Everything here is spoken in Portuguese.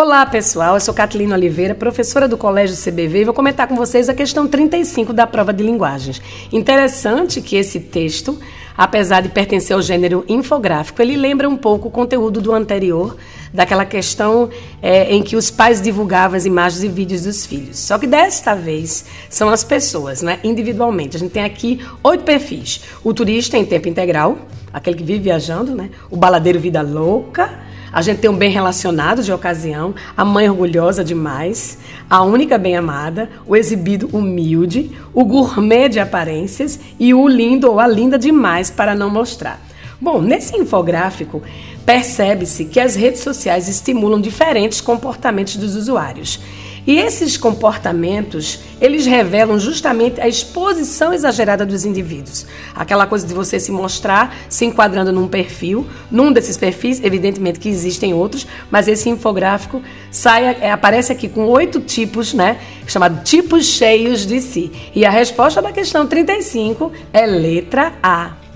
Olá, pessoal. Eu sou Catilina Oliveira, professora do Colégio CBV, e vou comentar com vocês a questão 35 da prova de linguagens. Interessante que esse texto, apesar de pertencer ao gênero infográfico, ele lembra um pouco o conteúdo do anterior, daquela questão é, em que os pais divulgavam as imagens e vídeos dos filhos. Só que desta vez são as pessoas, né, individualmente. A gente tem aqui oito perfis: o turista em tempo integral, aquele que vive viajando, né, o baladeiro vida louca a gente tem um bem relacionado de ocasião, a mãe orgulhosa demais, a única bem amada, o exibido humilde, o gourmet de aparências e o lindo ou a linda demais para não mostrar. Bom, nesse infográfico, percebe-se que as redes sociais estimulam diferentes comportamentos dos usuários. E esses comportamentos, eles revelam justamente a exposição exagerada dos indivíduos. Aquela coisa de você se mostrar se enquadrando num perfil, num desses perfis, evidentemente que existem outros, mas esse infográfico sai, é, aparece aqui com oito tipos, né? Chamado tipos cheios de si. E a resposta da questão 35 é letra A.